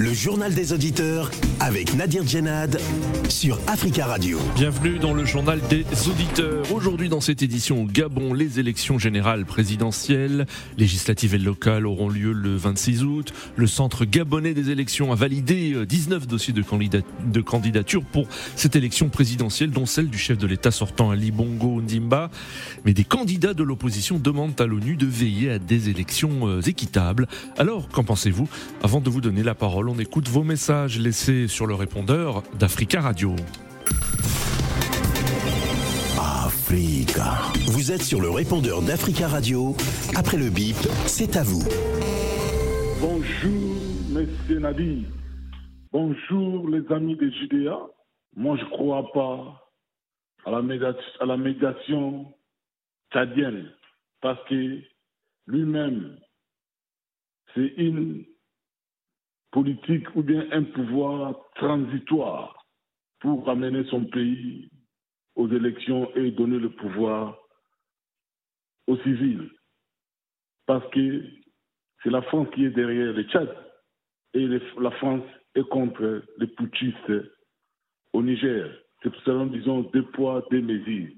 Le journal des auditeurs avec Nadir Djenad sur Africa Radio. Bienvenue dans le journal des auditeurs. Aujourd'hui dans cette édition au Gabon, les élections générales présidentielles, législatives et locales auront lieu le 26 août. Le centre gabonais des élections a validé 19 dossiers de, de candidature pour cette élection présidentielle, dont celle du chef de l'État sortant Ali Bongo Ndimba. Mais des candidats de l'opposition demandent à l'ONU de veiller à des élections euh, équitables. Alors, qu'en pensez-vous? Avant de vous donner la parole, on écoute vos messages laissés sur le répondeur d'Africa Radio. Africa. Vous êtes sur le répondeur d'Africa Radio. Après le bip, c'est à vous. Bonjour, Monsieur Nadi. Bonjour, les amis de Judéa. Moi, je ne crois pas à la, médiation, à la médiation tchadienne parce que lui-même, c'est une politique ou bien un pouvoir transitoire pour ramener son pays aux élections et donner le pouvoir aux civils. Parce que c'est la France qui est derrière le Tchad et la France est contre les putschistes au Niger. C'est pour cela disons deux poids, deux mesures.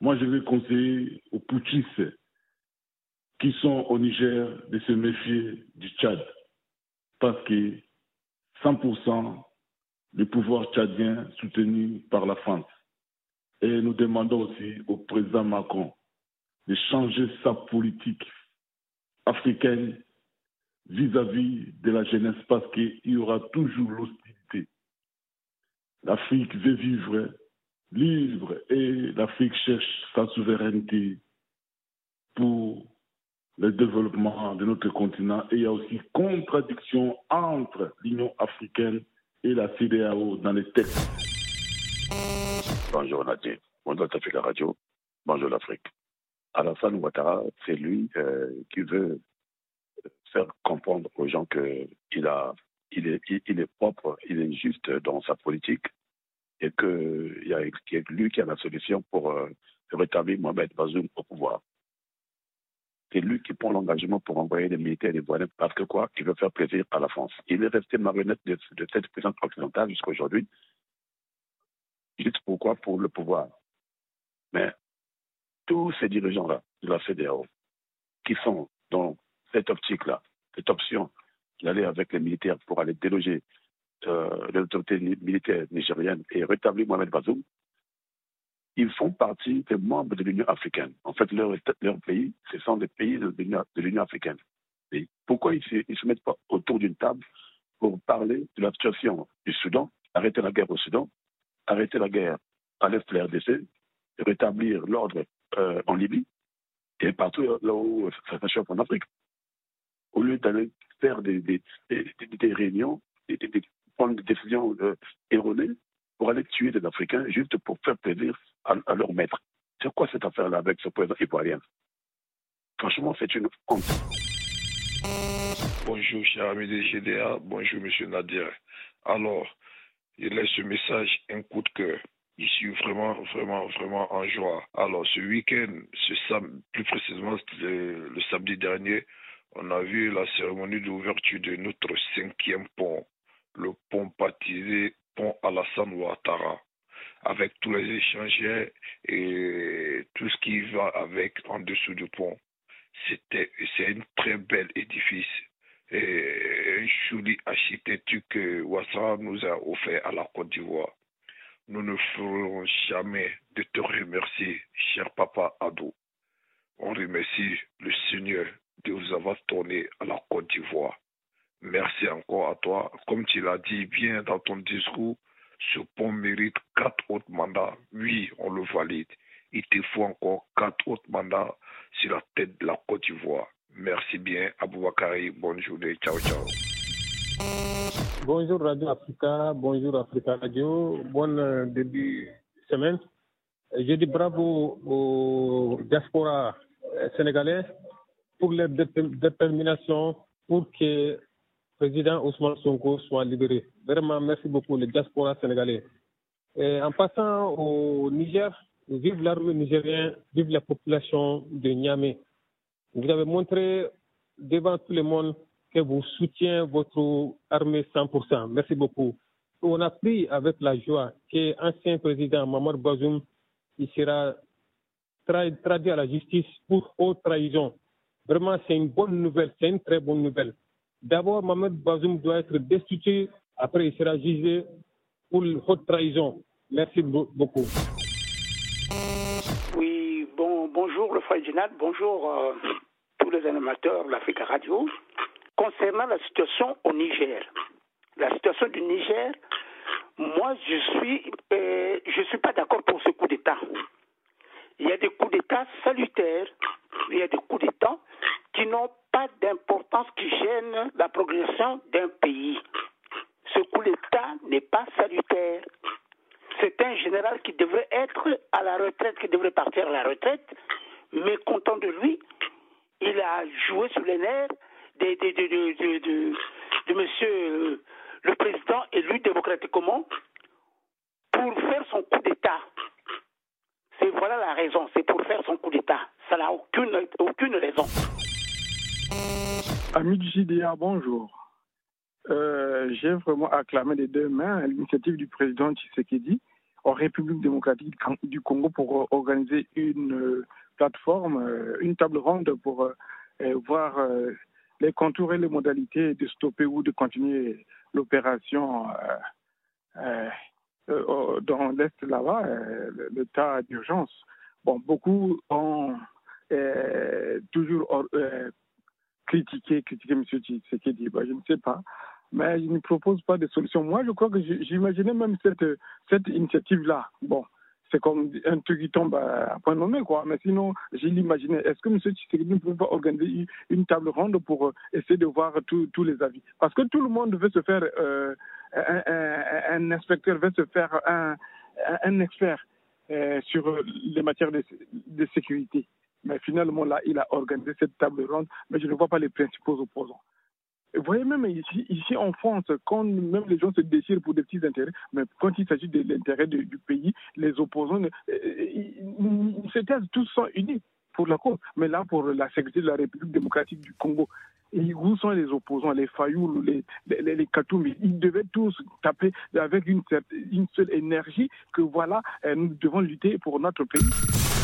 Moi, je vais conseiller aux putschistes qui sont au Niger de se méfier du Tchad parce que 100% du pouvoir tchadien soutenu par la France. Et nous demandons aussi au président Macron de changer sa politique africaine vis-à-vis de la jeunesse parce qu'il y aura toujours l'hostilité. L'Afrique veut vivre libre et l'Afrique cherche sa souveraineté pour le développement de notre continent et il y a aussi contradiction entre l'Union africaine et la CDAO dans les textes. Bonjour Nadir, bonjour la Radio, bonjour l'Afrique. Alassane Ouattara, c'est lui euh, qui veut faire comprendre aux gens qu'il il est, il propre, il est juste dans sa politique et qu'il y a lui qui a la solution pour euh, rétablir Mohamed Bazoum au pouvoir c'est lui qui prend l'engagement pour envoyer des militaires voiles parce que quoi? Il veut faire plaisir à la France. Il est resté marionnette de, cette puissance occidentale jusqu'à aujourd'hui. Juste pourquoi? Pour le pouvoir. Mais tous ces dirigeants-là de la CDAO qui sont dans cette optique-là, cette option d'aller avec les militaires pour aller déloger euh, les autorités militaires nigériennes et rétablir Mohamed Bazoum, ils font partie des membres de l'Union africaine. En fait, leur, pays, ce sont des pays de l'Union africaine. Et pourquoi ils ne se, mettent pas autour d'une table pour parler de la situation du Soudan, arrêter la guerre au Soudan, arrêter la guerre à l'est de la RDC, rétablir l'ordre euh, en Libye et partout là où ça s'achève en Afrique? Au lieu d'aller faire des, des, des, réunions, prendre des décisions euh, erronées, pour aller tuer des Africains juste pour faire plaisir à, leur maître. C'est quoi cette affaire-là avec ce président ivoirien? Franchement, c'est une honte. Bonjour, cher ami des GDA. Bonjour, monsieur Nadir. Alors, il laisse ce message un coup de cœur. Je suis vraiment, vraiment, vraiment en joie. Alors, ce week-end, ce plus précisément le, le samedi dernier, on a vu la cérémonie d'ouverture de notre cinquième pont, le pont baptisé pont Alassane Ouattara, avec tous les échangeurs et tout ce qui va avec en dessous du pont. C'était, c'est un très bel édifice et un joli architecture que Ouattara nous a offert à la Côte d'Ivoire. Nous ne ferons jamais de te remercier, cher papa Adou. On remercie le Seigneur de vous avoir tourné à la Côte d'Ivoire. Merci encore à toi. Comme tu l'as dit bien dans ton discours, ce pont mérite quatre autres mandats. Oui, on le valide. Il te faut encore quatre autres mandats sur la tête de la Côte d'Ivoire. Merci bien, Aboubakari. Bonne journée. Ciao, ciao. Bonjour Radio Africa, bonjour Africa Radio, bon euh, début de semaine. Je dis bravo aux diaspora euh, sénégalais pour leur détermination pour que président Ousmane Sonko soit libéré. Vraiment, merci beaucoup, les diaspora sénégalais. En passant au Niger, vive l'armée nigérienne, vive la population de Niamey. Vous avez montré devant tout le monde que vous soutenez votre armée 100%. Merci beaucoup. On a pris avec la joie que l'ancien président Mamad Bazoum il sera traduit à la justice pour haute trahison. Vraiment, c'est une bonne nouvelle, c'est une très bonne nouvelle. D'abord, Mamad Bazoum doit être destitué, après il sera jugé pour haute trahison. Merci beaucoup. Oui, bon, bonjour le Ginal, bonjour euh, tous les animateurs de l'Afrique Radio. Concernant la situation au Niger, la situation du Niger, moi je suis, euh, je suis pas d'accord pour ce coup d'État. Il y a des coups d'État salutaires, il y a des coups d'État qui n'ont pas d'importance, qui gênent la progression d'un pays. Ce coup d'État n'est pas salutaire. C'est un général qui devrait être à la retraite, qui devrait partir à la retraite, mais content de lui, il a joué sur les nerfs de, de, de, monsieur le président élu démocratiquement pour faire son coup d'État. C'est voilà la raison, c'est pour faire son coup d'État. Ça n'a aucune, aucune raison. Ami du JDA, bonjour. Euh, J'ai vraiment acclamé les deux mains l'initiative du président Tshisekedi en République démocratique du Congo pour organiser une euh, plateforme, euh, une table ronde pour euh, voir les contours et les modalités de stopper ou de continuer l'opération dans l'Est là-bas, l'état d'urgence. Bon, beaucoup ont toujours critiqué, critiqué M. Tshisekedi. Je ne sais pas mais il ne propose pas de solution. Moi, je crois que j'imaginais même cette, cette initiative-là. Bon, c'est comme un truc qui tombe à point nommé, quoi. Mais sinon, j'ai l'imaginais. Est-ce que M. Tshisekedi ne peut pas organiser une table ronde pour essayer de voir tous les avis? Parce que tout le monde veut se faire, euh, un, inspecteur veut se faire un, un expert euh, sur les matières de, de sécurité. Mais finalement, là, il a organisé cette table ronde, mais je ne vois pas les principaux opposants. Vous voyez, même ici, en France, quand même les gens se déchirent pour des petits intérêts, mais quand il s'agit de l'intérêt du pays, les opposants, ils se taisent, tous unis pour la cause. Mais là, pour la sécurité de la République démocratique du Congo, où sont les opposants, les Fayoul, les, les, Ils devaient tous taper avec une, une seule énergie que voilà, nous devons lutter pour notre pays.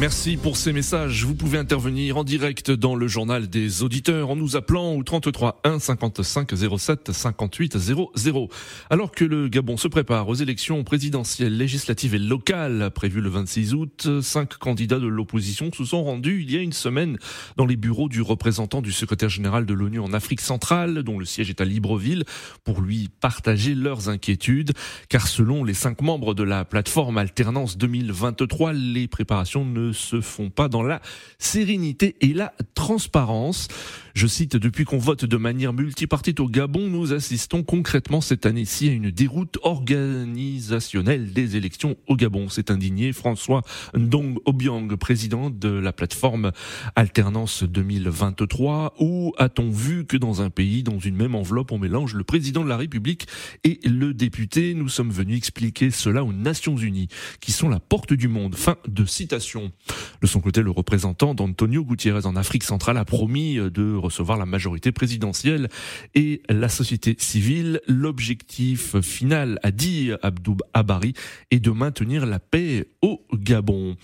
Merci pour ces messages. Vous pouvez intervenir en direct dans le journal des auditeurs en nous appelant au 33 1 55 07 58 00. Alors que le Gabon se prépare aux élections présidentielles, législatives et locales prévues le 26 août, cinq candidats de l'opposition se sont rendus il y a une semaine dans les bureaux du représentant du secrétaire général de l'ONU en Afrique centrale, dont le siège est à Libreville, pour lui partager leurs inquiétudes. Car selon les cinq membres de la plateforme Alternance 2023, les préparations ne se font pas dans la sérénité et la transparence. Je cite, depuis qu'on vote de manière multipartite au Gabon, nous assistons concrètement cette année-ci à une déroute organisationnelle des élections au Gabon. C'est indigné François Ndong Obiang, président de la plateforme Alternance 2023. Où a-t-on vu que dans un pays, dans une même enveloppe, on mélange le président de la République et le député? Nous sommes venus expliquer cela aux Nations Unies, qui sont la porte du monde. Fin de citation. De son côté, le représentant d'Antonio Gutiérrez en Afrique centrale a promis de recevoir la majorité présidentielle et la société civile. L'objectif final, a dit Abdou Abari, est de maintenir la paix au Gabon.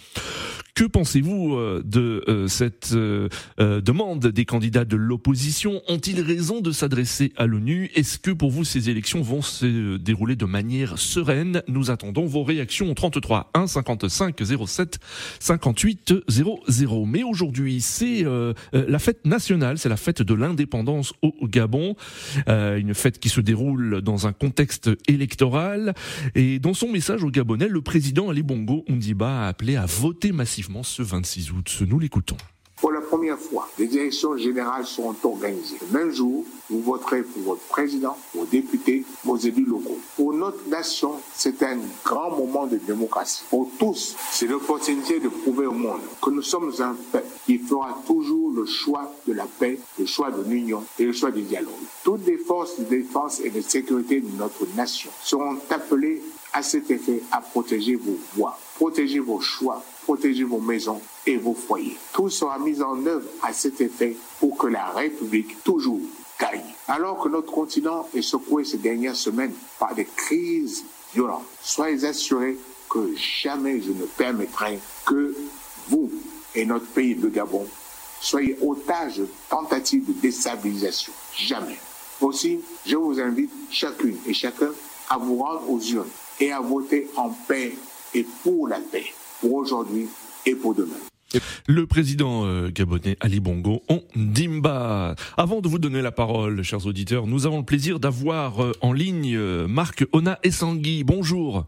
Que pensez-vous euh, de euh, cette euh, demande des candidats de l'opposition? Ont-ils raison de s'adresser à l'ONU? Est-ce que pour vous ces élections vont se dérouler de manière sereine? Nous attendons vos réactions au 33 1 55 07 58 00. Mais aujourd'hui, c'est la fête nationale, c'est la fête de l'indépendance au Gabon, une fête qui se déroule dans un contexte électoral. Et dans son message au Gabonais, le président Ali Bongo Ondiba a appelé à voter massivement ce 26 août. Nous l'écoutons. Pour la première fois, les élections générales seront organisées. Le même jour, vous voterez pour votre président, vos députés, vos élus locaux. Pour notre nation, c'est un grand moment de démocratie. Pour tous, c'est l'opportunité de prouver au monde que nous sommes un peuple qui fera toujours le choix de la paix, le choix de l'union et le choix du dialogue. Toutes les forces de défense et de sécurité de notre nation seront appelées à cet effet à protéger vos voix, protéger vos choix, protéger vos maisons et vos foyers. Tout sera mis en œuvre à cet effet pour que la République toujours gagne. Alors que notre continent est secoué ces dernières semaines par des crises violentes, soyez assurés que jamais je ne permettrai que vous et notre pays, le Gabon, soyez otages de tentatives de déstabilisation. Jamais. Aussi, je vous invite chacune et chacun à vous rendre aux urnes et à voter en paix et pour la paix, pour aujourd'hui et pour demain. Le président euh, gabonais Ali Bongo en Dimba. Avant de vous donner la parole, chers auditeurs, nous avons le plaisir d'avoir euh, en ligne euh, Marc Ona Essangui. Bonjour.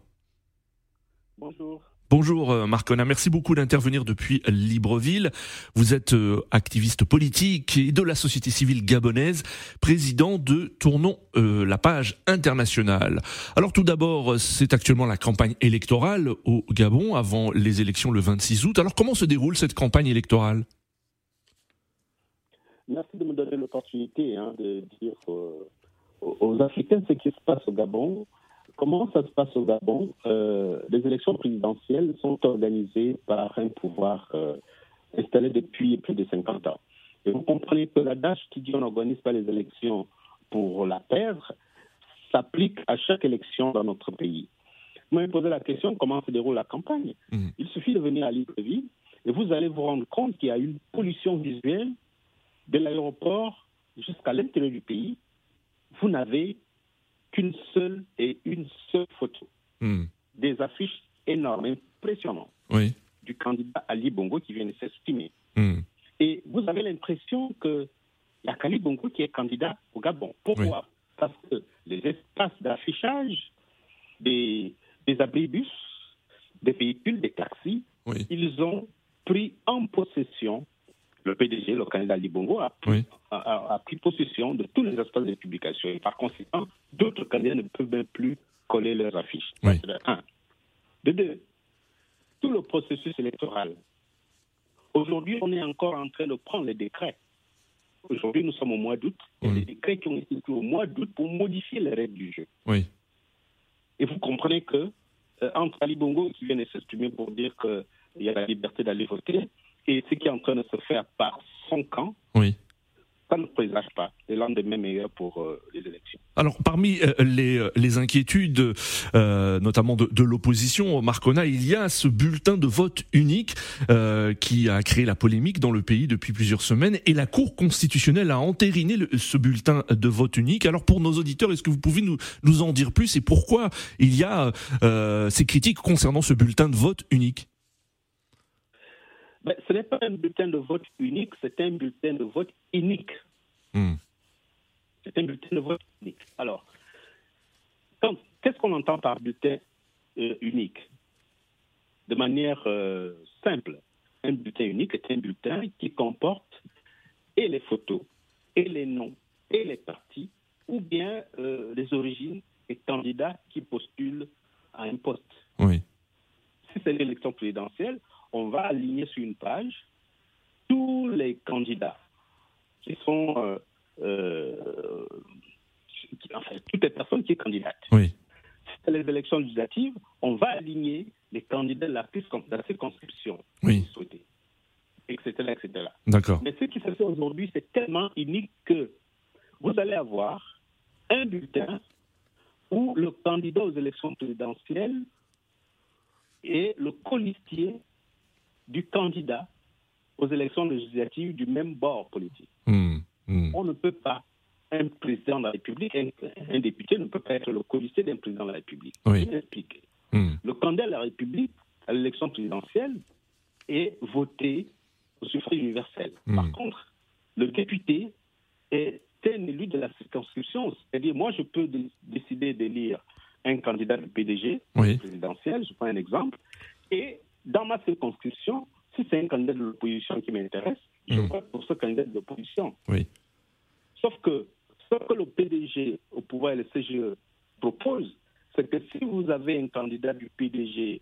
Bonjour. Bonjour euh, Marc Ona, merci beaucoup d'intervenir depuis Libreville. Vous êtes euh, activiste politique et de la société civile gabonaise, président de Tournons euh, la page internationale. Alors tout d'abord, c'est actuellement la campagne électorale au Gabon avant les élections le 26 août. Alors comment se déroule cette campagne électorale? Merci de me donner l'opportunité hein, de dire aux Africains ce qui se passe au Gabon. Comment ça se passe au Gabon euh, Les élections présidentielles sont organisées par un pouvoir euh, installé depuis plus de 50 ans. Et vous comprenez que l'adage qui dit on n'organise pas les élections pour la perdre s'applique à chaque élection dans notre pays. Vous m'avez posé la question comment se déroule la campagne? Mmh. Il suffit de venir à Libreville et vous allez vous rendre compte qu'il y a une pollution visuelle de l'aéroport jusqu'à l'intérieur du pays. Vous n'avez qu'une seule et une seule photo. Hmm. Des affiches énormes, impressionnantes, oui. du candidat Ali Bongo qui vient de s'exprimer. Hmm. Et vous avez l'impression qu'il y a qu'Ali Bongo qui est candidat au Gabon. Pourquoi Oui. Parce que les espaces d'affichage des, des abribus, des véhicules, des taxis, Oui. ils ont pris en possession, le PDG, le candidat Ali Bongo, a Oui. a, a- a pris possession de tous les espaces de publication. Et par conséquent, d'autres candidats ne peuvent même plus coller leurs affiches. Oui. de un. De deux, tout le processus électoral. Aujourd'hui, on est encore en train de prendre les décrets. Aujourd'hui, nous sommes au mois d'août. Il y a Oui. des décrets qui ont été pris au mois d'août pour modifier les règles du jeu. Oui. Et vous comprenez que euh, entre Ali Bongo qui vient de s'exprimer pour dire qu'il y a la liberté d'aller voter et ce qui est en train de se faire par son camp, Oui. ça ne présage pas le lendemain meilleur pour euh, les élections. Alors, parmi euh, les, euh, les inquiétudes, euh, notamment de, de l'opposition, Marcona, il y a ce bulletin de vote unique euh, qui a créé la polémique dans le pays depuis plusieurs semaines, et la Cour constitutionnelle a entériné le- ce bulletin de vote unique. Alors, pour nos auditeurs, est-ce que vous pouvez nous, nous en dire plus et pourquoi il y a euh, ces critiques concernant ce bulletin de vote unique? Ben, ce n'est pas un bulletin de vote unique, c'est un bulletin de vote unique. Hmm. C'est un bulletin de vote unique. Alors, qu'est-ce qu'on entend par bulletin euh, unique? De manière euh, simple, un bulletin unique est un bulletin qui comporte et les photos, et les noms, et les partis, ou bien euh, les origines des candidats qui postulent à un poste. Oui. Si c'est l'élection présidentielle, on va aligner sur une page tous les candidats qui sont, euh, euh, qui- enfin, toutes les personnes qui sont candidates. Oui. Si c'est les élections législatives, on va aligner les candidats de la, circon- de la circonscription Oui. souhaitée, etc., etc. D'accord. Mais ce qui se fait aujourd'hui, c'est tellement unique que vous allez avoir un bulletin où le candidat aux élections présidentielles est le colistier du candidat aux élections législatives du même bord politique. Hmm. Hmm. On ne peut pas, un président de la République, un, un député ne peut pas être le colistier d'un président de la République. Oui. Je m'explique. Hmm. Le candidat de la République à l'élection présidentielle est voté au suffrage universel. Hmm. Par contre, le député est un élu de la circonscription. C'est-à-dire, moi, je peux dé- décider d'élire un candidat du PDG Oui. présidentiel, je prends un exemple, et dans ma circonscription, si c'est un candidat de l'opposition qui m'intéresse, je vote pour ce candidat de l'opposition. Oui. Sauf que ce que le PDG au pouvoir et le CGE proposent, c'est que si vous avez un candidat du PDG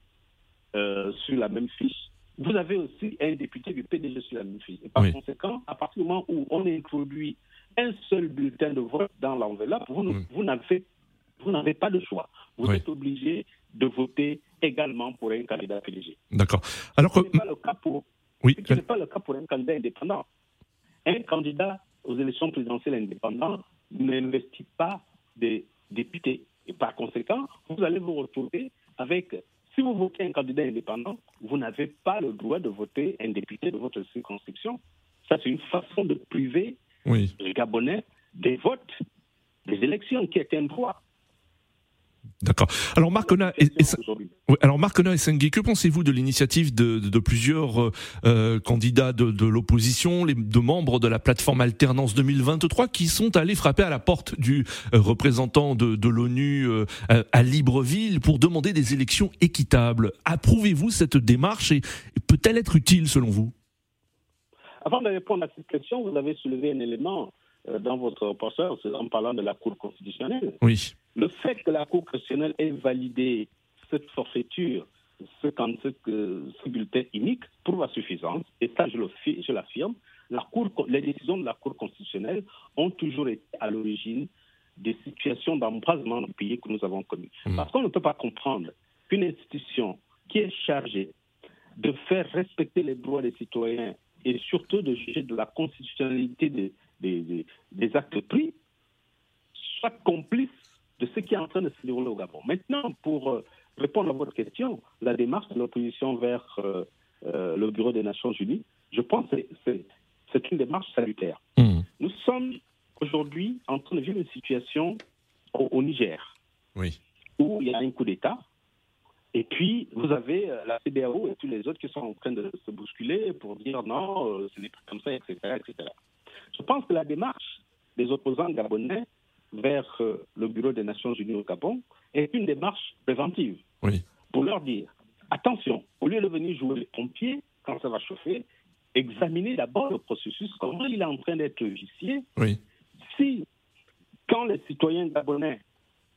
euh, sur la même fiche, vous avez aussi un député du PDG sur la même fiche. Et par Oui. conséquent, à partir du moment où on introduit un seul bulletin de vote dans l'enveloppe, vous, ne- vous n'avez vous n'avez pas de choix. Vous Oui. êtes obligé de voter également pour un candidat PDG. D'accord. Alors que. Ce n'est pas le cas pour, Oui, ce n'est pas le cas pour un candidat indépendant. Un candidat aux élections présidentielles indépendantes n'investit pas des députés. Et par conséquent, vous allez vous retrouver avec, si vous votez un candidat indépendant, vous n'avez pas le droit de voter un député de votre circonscription. Ça, c'est une façon de priver Oui. les Gabonais des votes, des élections, qui est un droit. D'accord. Alors Marc Ona et, et- aujourd'hui. oui, alors Marc Ona et Senghé, que pensez-vous de l'initiative de, de- de plusieurs euh, euh, candidats de, de l'opposition, les de membres de la plateforme Alternance 2023, qui sont allés frapper à la porte du euh, représentant de, l'ONU euh, à- Libreville pour demander des élections équitables? Approuvez-vous cette démarche et, et peut-elle être utile selon vous? Avant de répondre à cette question, vous avez soulevé un élément dans votre c'est en parlant de la Cour constitutionnelle. Oui. Le fait que la Cour constitutionnelle ait validé cette forfaiture, ce, ce, ce bulletin unique, prouve à suffisance, et ça je l'affirme, la Cour, les décisions de la Cour constitutionnelle ont toujours été à l'origine des situations d'embrasement du pays que nous avons connues. Parce qu'on ne peut pas comprendre qu'une institution qui est chargée de faire respecter les droits des citoyens et surtout de juger de la constitutionnalité des, des- des- des actes pris soit complice de ce qui est en train de se dérouler au Gabon. Maintenant, pour euh, répondre à votre question, la démarche de l'opposition vers euh, euh, le Bureau des Nations Unies, je pense que c'est- une démarche salutaire. Mmh. Nous sommes aujourd'hui en train de vivre une situation au, au Niger Oui. où il y a un coup d'État. Et puis, vous avez la CDAO et tous les autres qui sont en train de se bousculer pour dire non, ce n'est pas comme ça, etc., etc. Je pense que la démarche des opposants gabonais vers euh, le Bureau des Nations Unies au Gabon est une démarche préventive Oui. pour leur dire attention, au lieu de venir jouer les pompiers quand ça va chauffer, examinez d'abord le processus, comment il est en train d'être vicié. Oui. Si, quand les citoyens gabonais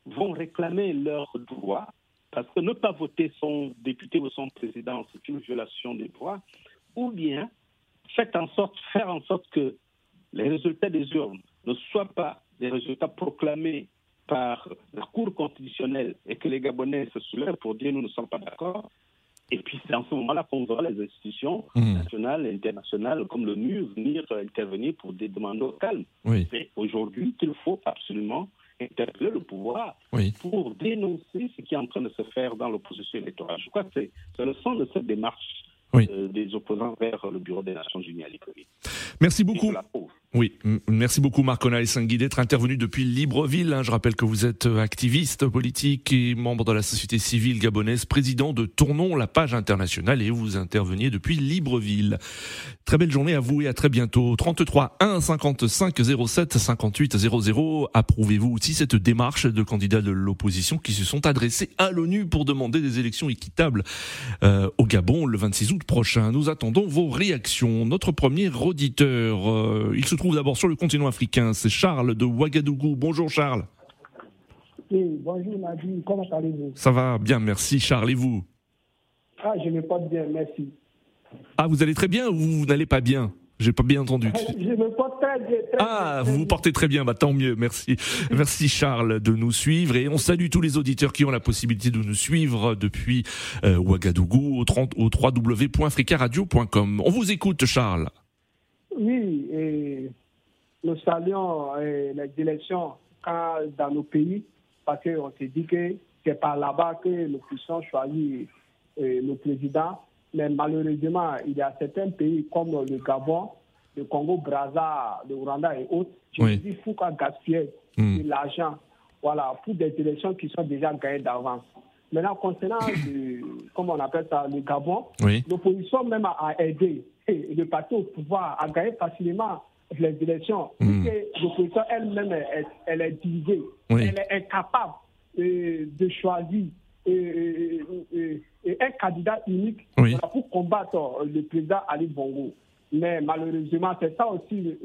vont réclamer leurs droits, parce que ne pas voter son député ou son président, c'est une violation des droits, ou bien faites en sorte, faire en sorte que les résultats des urnes ne soient pas des résultats proclamés par la Cour constitutionnelle et que les Gabonais se soulèvent pour dire nous ne sommes pas d'accord. Et puis c'est en ce moment-là qu'on verra les institutions Mmh. nationales et internationales comme l'ONU venir intervenir pour des demandes au calme. Oui. C'est aujourd'hui qu'il faut absolument interpeller le pouvoir Oui. pour dénoncer ce qui est en train de se faire dans l'opposition électorale. Je crois que c'est le sens de cette démarche Oui. euh, des opposants vers le Bureau des Nations Unies à Libreville. Merci beaucoup. Oui, merci beaucoup Marc Ona et Singui d'être intervenu depuis Libreville. hein. Je rappelle que vous êtes euh, activiste politique et membre de la société civile gabonaise, président de Tournons la page internationale et vous interveniez depuis Libreville. Très belle journée à vous et à très bientôt. 33 1 55 07 58 00. Approuvez-vous aussi cette démarche de candidats de l'opposition qui se sont adressés à l'ONU pour demander des élections équitables euh, au Gabon le 26 août prochain? Nous attendons vos réactions. Notre premier auditeur, euh, il se trouve d'abord sur le continent africain, c'est Charles de Ouagadougou. Bonjour Charles. Oui, bonjour Nadine, comment allez-vous? Ça va bien, merci Charles. Et vous? Ah, je me porte bien, merci. Ah, vous allez très bien ou vous n'allez pas bien? J'ai pas bien entendu. Je me porte très bien. Très Ah, bien, vous vous portez très bien, bah tant mieux, merci. Merci Charles de nous suivre et on salue tous les auditeurs qui ont la possibilité de nous suivre depuis euh, Ouagadougou au, 30 au www.africaradio.com. On vous écoute Charles. Oui, et nous saluons euh, les élections dans nos pays parce qu'on s'est dit que c'est par là-bas que nous puissions choisir euh, le président. Mais malheureusement, il y a certains pays comme le Gabon, le Congo-Brazza, le Rwanda et autres, je Oui. me dis, il faut qu'on gaspille Hmm. de l'argent? Voilà, pour des élections qui sont déjà gagnées d'avance. Maintenant, concernant, le, comment on appelle ça, le Gabon, Oui. l'opposition même a, a aidé le parti au pouvoir à gagner facilement les élections. Mm. Puisque l'opposition elle-même, elle, elle est divisée. Oui. Elle est incapable euh, de choisir euh, euh, euh, un candidat unique Oui. pour combattre le président Ali Bongo. Mais malheureusement, c'est ça aussi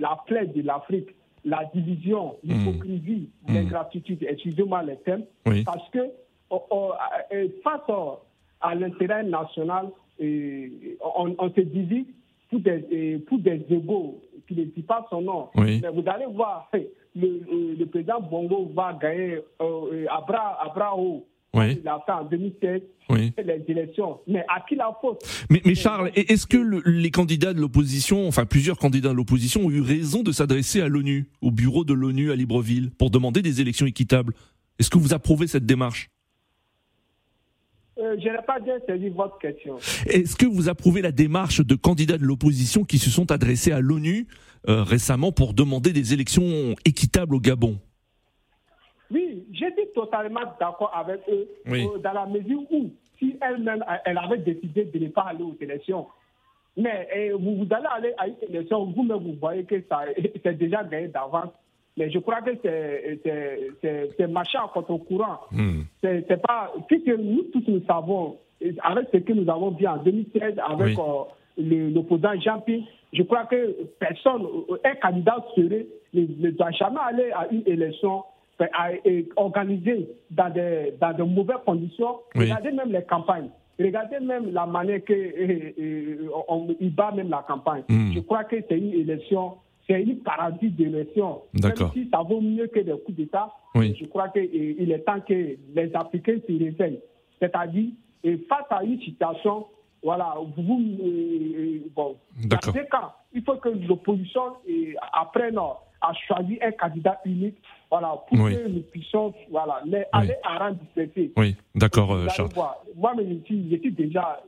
la plaie de l'Afrique, la division, l'hypocrisie, l'ingratitude, excusez-moi les thèmes, Oui. parce que oh, oh, face au- à l'intérêt national, on, on se divise pour des, euh, pour des égaux qui ne disent pas son nom. Oui. Mais vous allez voir, le, le- président Bongo va gagner euh, euh, à bras, à bras hauts. Oui. Il a fait en 2016 Oui. les élections. Mais à qui la faute? Mais, mais Charles, est-ce que le- les candidats de l'opposition, enfin plusieurs candidats de l'opposition, ont eu raison de s'adresser à l'ONU, au bureau de l'ONU à Libreville, pour demander des élections équitables? Est-ce que vous approuvez cette démarche? Euh, Je n'ai pas bien saisi votre question. Est-ce que vous approuvez la démarche de candidats de l'opposition qui se sont adressés à l'ONU euh, récemment pour demander des élections équitables au Gabon? Oui, j'étais totalement d'accord avec eux Oui. euh, dans la mesure où, si elle-même, elle avait décidé de ne pas aller aux élections, mais vous, vous allez aller à une élection, vous-même, vous voyez que ça c'est déjà gagné d'avance. Mais je crois que c'est- c'est- c'est marcher en contre-courant. C'est pas. Puisque nous tous nous savons, avec ce que nous avons vu en 2016 avec Oui. euh, l'opposant Jean-Pierre, je crois que personne, euh, un candidat serait, ne, ne doit jamais aller à une élection euh, à- et organisée dans des, dans de mauvaises conditions. Oui. Regardez même les campagnes. Regardez même la manière que euh, euh, on, il bat même la campagne. Mm. Je crois que c'est une élection, c'est une paradis d'élection. D'accord. Même si ça vaut mieux que des coups d'État, Oui. je crois qu'il est temps que les Africains se réveillent. C'est-à-dire, face à une situation, voilà, vous, euh, bon, D'accord. cas, il faut que l'opposition euh, apprenne à choisir un candidat unique, voilà, pour Oui. que nous puissions, voilà, les, aller à dispersé. Oui, d'accord, euh, Charles. suis, je suis déjà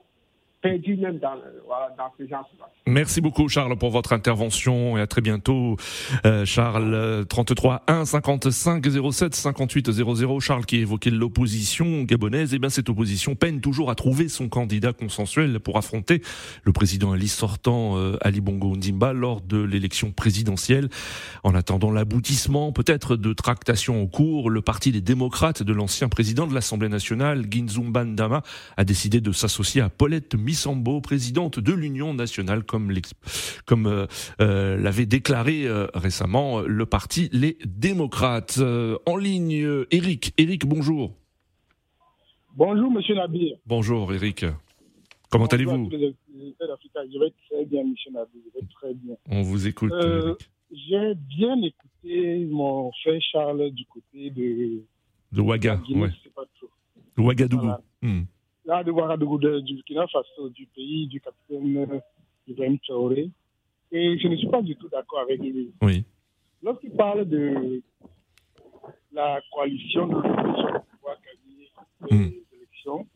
Merci beaucoup Charles pour votre intervention et à très bientôt. Euh, Charles, euh, 33 1 55 07 58 00. Charles qui évoquait l'opposition gabonaise. Et bien cette opposition peine toujours à trouver son candidat consensuel pour affronter le président Ali sortant euh, Ali Bongo Ndimba lors de l'élection présidentielle. En attendant l'aboutissement peut-être de tractations en cours, le parti des démocrates de l'ancien président de l'Assemblée nationale, Ginzumba Ndama, a décidé de s'associer à Paulette Missambo, présidente de l'Union nationale, comme, euh, euh, l'avait déclaré euh, récemment le parti Les Démocrates. Euh, en ligne, Eric. Eric, bonjour. Bonjour, monsieur Nabir. Bonjour, Eric. Comment allez-vous? Je vais très bien, monsieur Nabir. Je vais très bien. On vous écoute. J'ai bien écouté mon frère Charles du côté de De Ouaga, ouais. Ouagadougou. Voilà. Hmm. Là, de Ouagadougou, de- du Burkina Faso, du pays du capitaine euh, Ibrahim Traoré. Et je ne suis pas du tout d'accord avec lui. Oui. Lorsqu'il parle de la coalition de l'opposition pour pouvoir gagner les élections,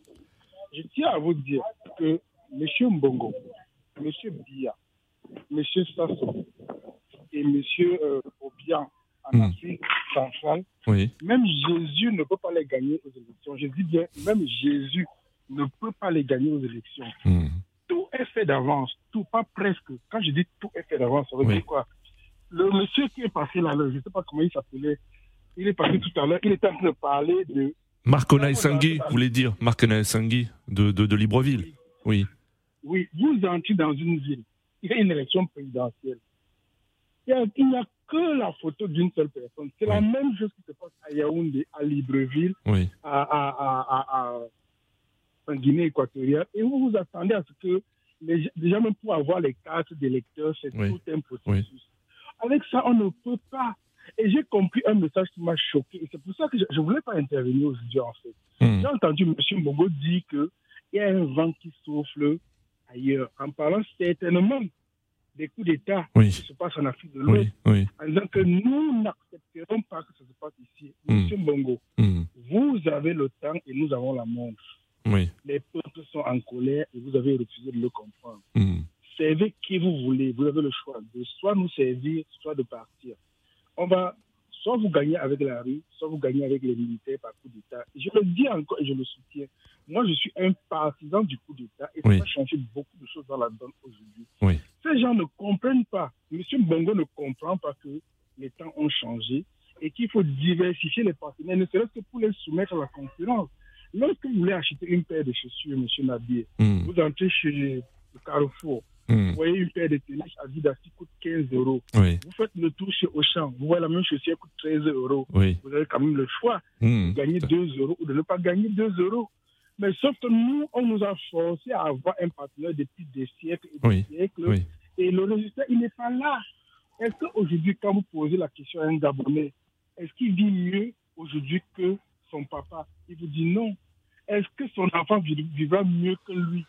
je tiens à vous dire que M. Mbongo, M. Biya, M. Sasso et M. Euh, Obiang en Afrique centrale, Oui. même Jésus ne peut pas les gagner aux élections. Je dis bien, même Jésus ne peut pas les gagner aux élections. Hmm. Tout est fait d'avance, tout, pas presque. Quand je dis tout est fait d'avance, ça veut Oui. dire quoi? Le monsieur qui est passé là, je ne sais pas comment il s'appelait, il est passé tout à l'heure, il était en train de parler de Marc Sangui, vous voulez dire Marc Sangui de, de, de Libreville? Oui. Oui, vous entrez dans une ville, il y a une élection présidentielle. Il n'y a, que la photo d'une seule personne. C'est la même chose qui se passe à Yaoundé, à Libreville, Oui. à, à- à- en Guinée équatoriale. Et vous vous attendez à ce que, les, déjà même pour avoir les cartes d'électeurs, c'est Oui. tout un processus. Avec ça, on ne peut pas. Et j'ai compris un message qui m'a choqué. Et c'est pour ça que je ne voulais pas intervenir aujourd'hui, en fait. Hmm. J'ai entendu M. Mbongo dire qu'il y a un vent qui souffle ailleurs, en parlant certainement des coups d'État Oui. qui se passent en Afrique de l'Ouest, Oui. En disant que nous n'accepterons pas que ça se passe ici. Hmm. M. Mbongo, Hmm. vous avez le temps et nous avons la montre. Oui. Les peuples sont en colère et vous avez refusé de le comprendre. Hmm. Servez qui vous voulez, vous avez le choix de soit nous servir, soit de partir. On va soit vous gagnez avec la rue, soit vous gagnez avec les militaires par coup d'État. Je le dis encore et je le soutiens. Moi, je suis un partisan du coup d'État et ça Oui. va changer beaucoup de choses dans la donne aujourd'hui. Oui. Ces gens ne comprennent pas. Monsieur Bongo ne comprend pas que les temps ont changé et qu'il faut diversifier les partenaires, ne serait-ce que pour les soumettre à la concurrence. Lorsque vous voulez acheter une paire de chaussures, monsieur Nabier, Hmm. vous entrez chez le Carrefour, Hmm. Vous voyez une paire de tennis Adidas qui coûte 15 euros. Oui. Vous faites le tour chez Auchan, vous voyez la même chaussure qui coûte 13 euros. Oui. Vous avez quand même le choix Hmm. de gagner 2 euros ou de ne pas gagner 2 euros. Mais sauf que nous, on nous a forcé à avoir un partenaire depuis des siècles et des Oui. siècles. Oui. Et le résultat, il n'est pas là. Est-ce qu'aujourd'hui, quand vous posez la question à un Gabonais, est-ce qu'il vit mieux aujourd'hui que son papa? Il vous dit non. Est-ce que son enfant vi- vivra mieux que lui?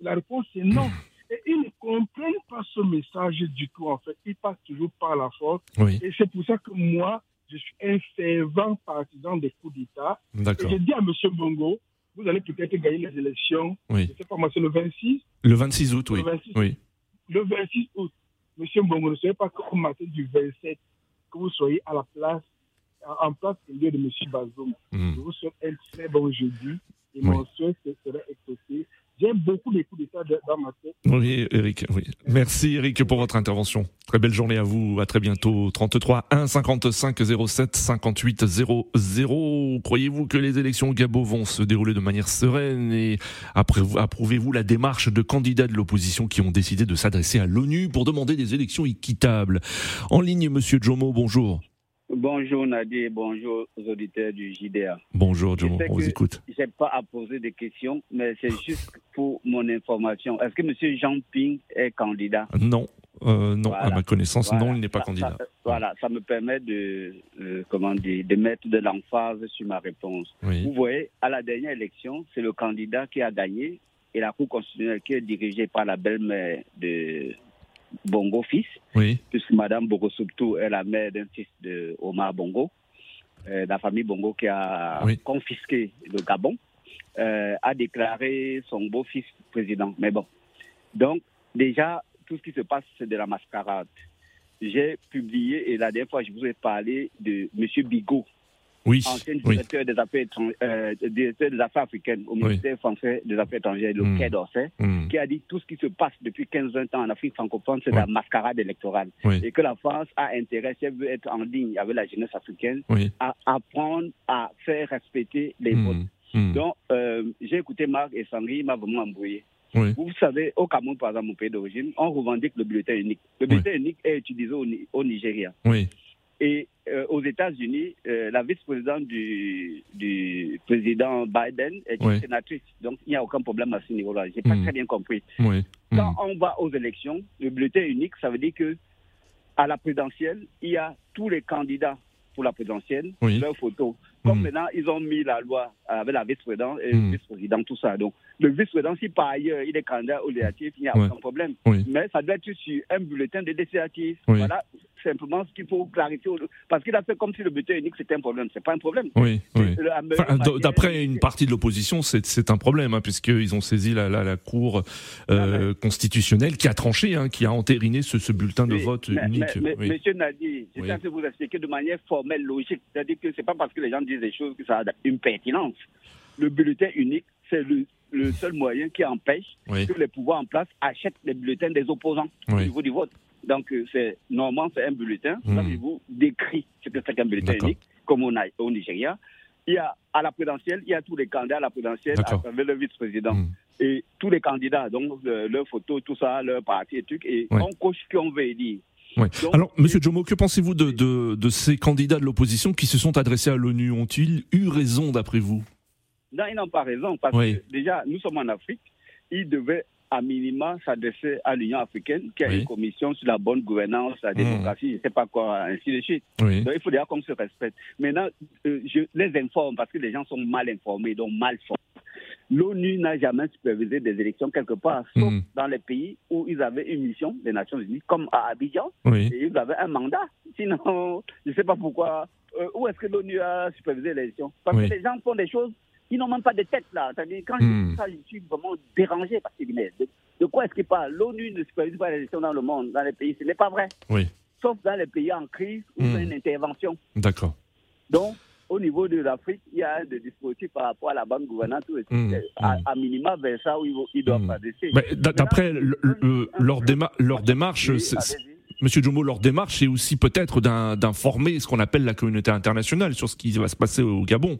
La, réponse est non. Et ils ne comprennent pas ce message du tout, en fait. Ils passent toujours par la force. Oui. Et c'est pour ça que moi, je suis un fervent partisan des coups d'État. Et j'ai dit à M. Bongo, vous allez peut-être gagner les élections. Oui. Je ne sais pas moi, c'est le 26. Le 26 août, oui. Le 26. Oui. Le 26 août. M. Bongo, ne savez pas qu'au matin du 27, que vous soyez à la place, en place au lieu de M. Bazoum. Hmm. Je vous souhaite un très bon jeudi. Et mon souhait ce serait exaucé. J'aime beaucoup les coups d'État dans ma tête. Oui, Eric. Oui. Merci, Eric, pour votre intervention. Très belle journée à vous. À très bientôt. 33 1 55 07 58 00. Croyez-vous que les élections au Gabon vont se dérouler de manière sereine et approuvez-vous la démarche de candidats de l'opposition qui ont décidé de s'adresser à l'ONU pour demander des élections équitables? En ligne, Monsieur Jomo, bonjour. Bonjour Nadir, bonjour aux auditeurs du JDA. Bonjour, Jomo. Je On vous écoute. j'ai pas à poser de questions, mais c'est juste pour mon information. Est-ce que M. Jean Ping est candidat? Non. Euh, non, à ma connaissance, Voilà. non, il n'est pas Ça- candidat. ça- voilà, ça me permet de, euh, comment dire, de mettre de l'emphase sur ma réponse. Oui. Vous voyez, à la dernière élection, c'est le candidat qui a gagné et la Cour constitutionnelle qui est dirigée par la belle-mère de Bongo fils, Oui. puisque Madame Bogosubtou est la mère d'un fils de Omar Bongo, euh, la famille Bongo qui a Oui. confisqué le Gabon, euh, a déclaré son beau-fils président. Mais bon, donc déjà, tout ce qui se passe, c'est de la mascarade. J'ai publié, et la dernière fois, je vous ai parlé de M. Bigot, Oui. ancien Oui. directeur des affaires, euh, directeur des affaires africaines au Oui. ministère français des Affaires étrangères, le Mm. Quai d'Orsay, Mm. qui a dit tout ce qui se passe depuis 15-20 ans en Afrique francophone, c'est la mascarade électorale. Et que la France a intérêt, si elle veut être en ligne avec la jeunesse africaine, à apprendre à faire respecter les Mm. votes. Mm. Donc, euh, j'ai écouté Marc et Sangri, il m'a vraiment embrouillé. Oui. Vous savez, au Cameroun, par exemple, mon pays d'origine, on revendique le bulletin unique. Le bulletin unique est utilisé au, au Nigeria. Oui. Et euh, aux États-Unis, euh, la vice-présidente du, du président Biden est une sénatrice. Donc, il n'y a aucun problème à ce niveau-là. Je n'ai pas Mm. très bien compris. Oui. Quand on va aux élections, le bulletin unique, ça veut dire que à la présidentielle, il y a tous les candidats pour la présidentielle, Oui. leurs photos. Comme Mm. maintenant, ils ont mis la loi avec la vice-présidente et Mm. le vice-président, tout ça. Donc, le vice-président, si par ailleurs il est candidat au législatif, il n'y a Ouais. aucun problème. Oui. Mais ça doit être sur un bulletin de législatif. Oui. Voilà simplement ce qu'il faut clarifier. Parce qu'il a fait comme si le bulletin unique c'était un problème. C'est pas un problème. Oui, Enfin, D'après une partie de l'opposition, c'est un problème, hein, puisqu'ils ont saisi la, la, la Cour euh, constitutionnelle qui a tranché, hein, qui a entériné ce, ce bulletin de Oui, vote mais, unique. mais- mais- Oui. Monsieur Nadi, je tiens à vous expliquer de manière formelle, logique. C'est-à-dire que c'est pas parce que les gens disent des choses que ça a une pertinence. Le bulletin unique, c'est le, le seul moyen qui empêche Oui. que les pouvoirs en place achètent les bulletins des opposants au niveau du vote. Donc, euh, c'est normalement, c'est un bulletin. Là, je vous décris ce que c'est qu'un bulletin unique, comme au, Na- au Nigeria. Il y a à la présidentielle, il y a tous les candidats à la présidentielle D'accord. avec le vice-président. Hmm. Et tous les candidats, donc leurs photos, tout ça, leurs partis et trucs, et Ouais. on coche ce qu'on veut dire. Ouais. Donc, Alors, Monsieur Jomo, que pensez-vous de, de, de ces candidats de l'opposition qui se sont adressés à l'ONU? Ont-ils eu raison, d'après vous? Non, ils n'ont pas raison, parce Oui. que déjà, nous sommes en Afrique, ils devaient à minima s'adresser à l'Union africaine, qui a Oui. une commission sur la bonne gouvernance, la Mmh. démocratie, je ne sais pas quoi, ainsi de suite. Oui. Donc il faut déjà qu'on se respecte. Maintenant, euh, je les informe parce que les gens sont mal informés, donc mal formés. L'ONU n'a jamais supervisé des élections quelque part, sauf Mhm. dans les pays où ils avaient une mission des Nations Unies, comme à Abidjan, Oui. et ils avaient un mandat. Sinon, je ne sais pas pourquoi. euh, où est-ce que l'ONU a supervisé l'élection Parce Oui. que les gens font des choses, ils n'ont même pas de tête là. C'est-à-dire, quand Mhm. je dis ça, je suis vraiment dérangé parce que mais de, de quoi est-ce qu'il parle L'ONU ne supervise pas l'élection dans le monde, dans les pays. Ce n'est pas vrai. Oui. Sauf dans les pays en crise où il y a une intervention. D'accord. Donc, au niveau de l'Afrique, il y a des dispositifs par rapport à la bonne gouvernance. tout. Mhm. À, à minima, vers ça où ils, ils doivent d- D'après le- le- leur, déma- leur démarche, Oui. Monsieur Jomo, leur démarche est aussi peut-être d'in- d'informer ce qu'on appelle la communauté internationale sur ce qui va se passer au Gabon.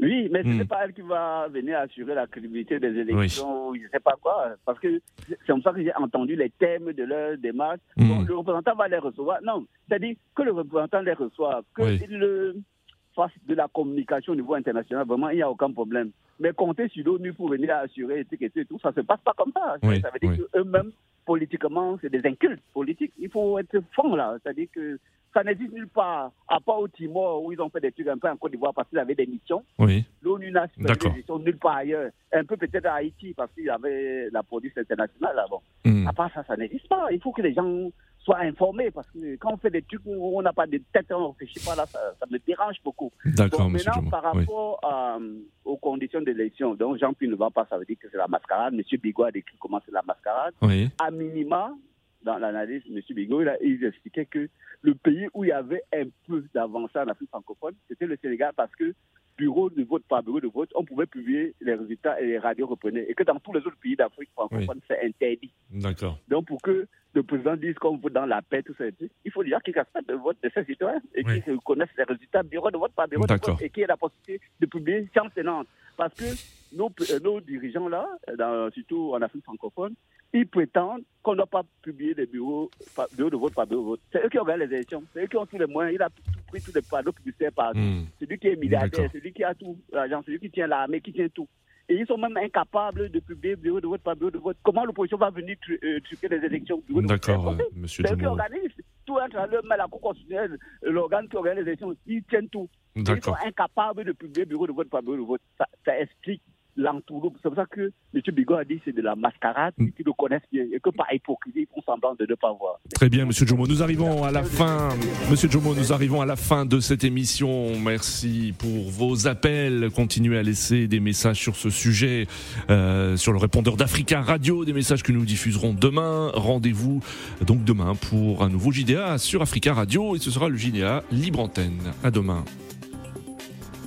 Oui, mais ce Hmm. n'est pas elle qui va venir assurer la crédibilité des élections, je ne sais pas quoi, parce que c'est comme ça que j'ai entendu les thèmes de leur démarche. Hmm. Le représentant va les recevoir. Non, c'est-à-dire que le représentant les reçoive, que Oui. fasse de la communication au niveau international, vraiment, il n'y a aucun problème. Mais compter sur l'ONU pour venir assurer et tout, et tout, ça ne se passe pas comme ça. Oui, ça veut dire oui. qu'eux-mêmes, politiquement, c'est des incultes politiques. Il faut être franc là. C'est-à-dire que ça n'existe nulle part, à part au Timor où ils ont fait des trucs un peu en Côte d'Ivoire parce qu'ils avaient des missions. Oui. L'ONU n'a fait des missions nulle part ailleurs. Un peu peut-être à Haïti parce qu'il y avait la police internationale là-bas. Hmm. À part ça, ça n'existe pas. Il faut que les gens soient informés parce que quand on fait des trucs où on n'a pas de tête, on ne réfléchit pas là, ça, ça me dérange beaucoup. D'accord, Donc, monsieur maintenant, par rapport euh, aux conditions d'élection, donc Jean-Pierre ne va pas, ça veut dire que c'est la mascarade. Monsieur Bigot a décrit comment c'est la mascarade. Oui. À minima, dans l'analyse, M. Bigot, il, a- il expliquait que le pays où il y avait un peu d'avancée en Afrique francophone, c'était le Sénégal parce que bureau de vote par bureau de vote, on pouvait publier les résultats et les radios reprenaient. Et que dans tous les autres pays d'Afrique francophone, c'est interdit. D'accord. Donc, pour que le président dise qu'on vote dans la paix, tout ça, il faut déjà qu'il respecte le vote de ses citoyens et Oui. qu'il reconnaisse les résultats bureau de vote par bureau de vote et qu'il ait la possibilité de publier tenante. Parce que nos, euh, nos dirigeants, là, dans- surtout en Afrique francophone, ils prétendent qu'on ne doit pas publier les bureaux, de vote par bureau de vote. C'est eux qui organisent les élections, c'est eux qui ont tous les moyens. Il a tout pris tous les panneaux publicitaires partout. Hmm. Celui qui est milliardaire, celui qui a tout l'argent, celui qui tient l'armée, qui tient tout. Et ils sont même incapables de publier bureau de vote par bureau de vote. Comment l'opposition va venir tru- euh, truquer les élections? D'accord, euh, monsieur C'est eux qui organisent. Tout entre à l'heure, mais la Cour constitutionnelle, l'organe qui organise les élections, ils tiennent tout. Ils sont incapables de publier bureau de vote par bureau de vote. Ça, ça explique l'entourloupe. C'est pour ça que M. Bigot a dit que c'est de la mascarade, Mm. qu'ils le connaissent bien, et que par hypocrisie, ils font semblant de ne pas voir. Très bien, Monsieur Jomo. Nous arrivons à la fin. Monsieur Jomo, nous arrivons à la fin de cette émission. Merci pour vos appels. Continuez à laisser des messages sur ce sujet, euh, sur le répondeur d'Africa Radio, des messages que nous diffuserons demain. Rendez-vous donc demain pour un nouveau JDA sur Africa Radio et ce sera le JDA Libre Antenne. À demain.